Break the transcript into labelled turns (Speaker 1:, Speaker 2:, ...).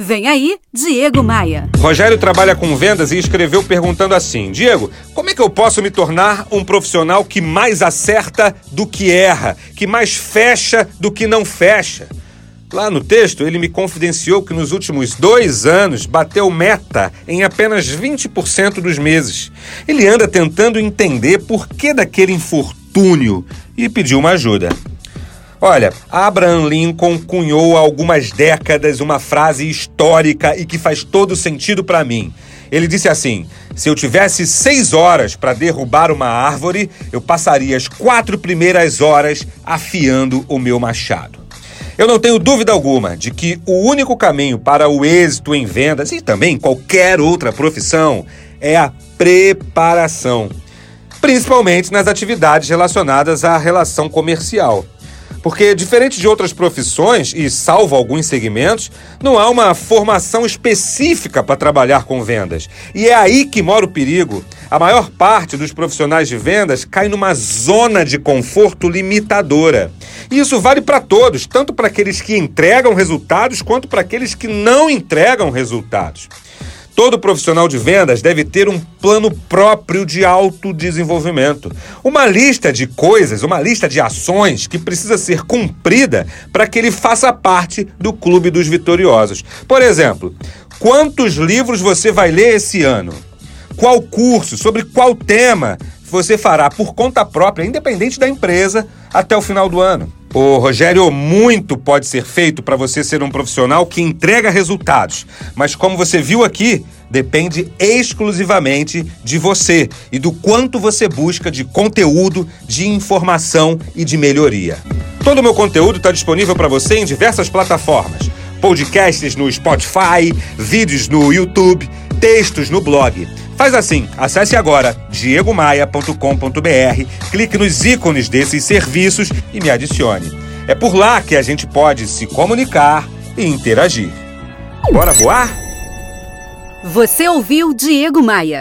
Speaker 1: Vem aí, Diego Maia.
Speaker 2: Rogério trabalha com vendas e escreveu perguntando assim: Diego, como é que eu posso me tornar um profissional que mais acerta do que erra, que mais fecha do que não fecha? Lá no texto, ele me confidenciou que nos últimos dois anos bateu meta em apenas 20% dos meses. Ele anda tentando entender por que daquele infortúnio e pediu uma ajuda. Olha, Abraham Lincoln cunhou há algumas décadas uma frase histórica e que faz todo sentido para mim. Ele disse assim: se eu tivesse seis horas para derrubar uma árvore, eu passaria as quatro primeiras horas afiando o meu machado. Eu não tenho dúvida alguma de que o único caminho para o êxito em vendas e também qualquer outra profissão é a preparação, principalmente nas atividades relacionadas à relação comercial. Porque, diferente de outras profissões, e salvo alguns segmentos, não há uma formação específica para trabalhar com vendas. E é aí que mora o perigo. A maior parte dos profissionais de vendas cai numa zona de conforto limitadora. E isso vale para todos, tanto para aqueles que entregam resultados quanto para aqueles que não entregam resultados. Todo profissional de vendas deve ter um plano próprio de autodesenvolvimento. Uma lista de coisas, uma lista de ações que precisa ser cumprida para que ele faça parte do clube dos vitoriosos. Por exemplo, quantos livros você vai ler esse ano? Qual curso? Sobre qual tema você fará por conta própria, independente da empresa, até o final do ano? Ô, Rogério, muito pode ser feito para você ser um profissional que entrega resultados, mas como você viu aqui, depende exclusivamente de você e do quanto você busca de conteúdo, de informação e de melhoria. Todo o meu conteúdo está disponível para você em diversas plataformas: podcasts no Spotify, vídeos no YouTube, textos no blog. Faz assim, acesse agora diegomaia.com.br, clique nos ícones desses serviços e me adicione. É por lá que a gente pode se comunicar e interagir. Bora voar?
Speaker 1: Você ouviu Diego Maia.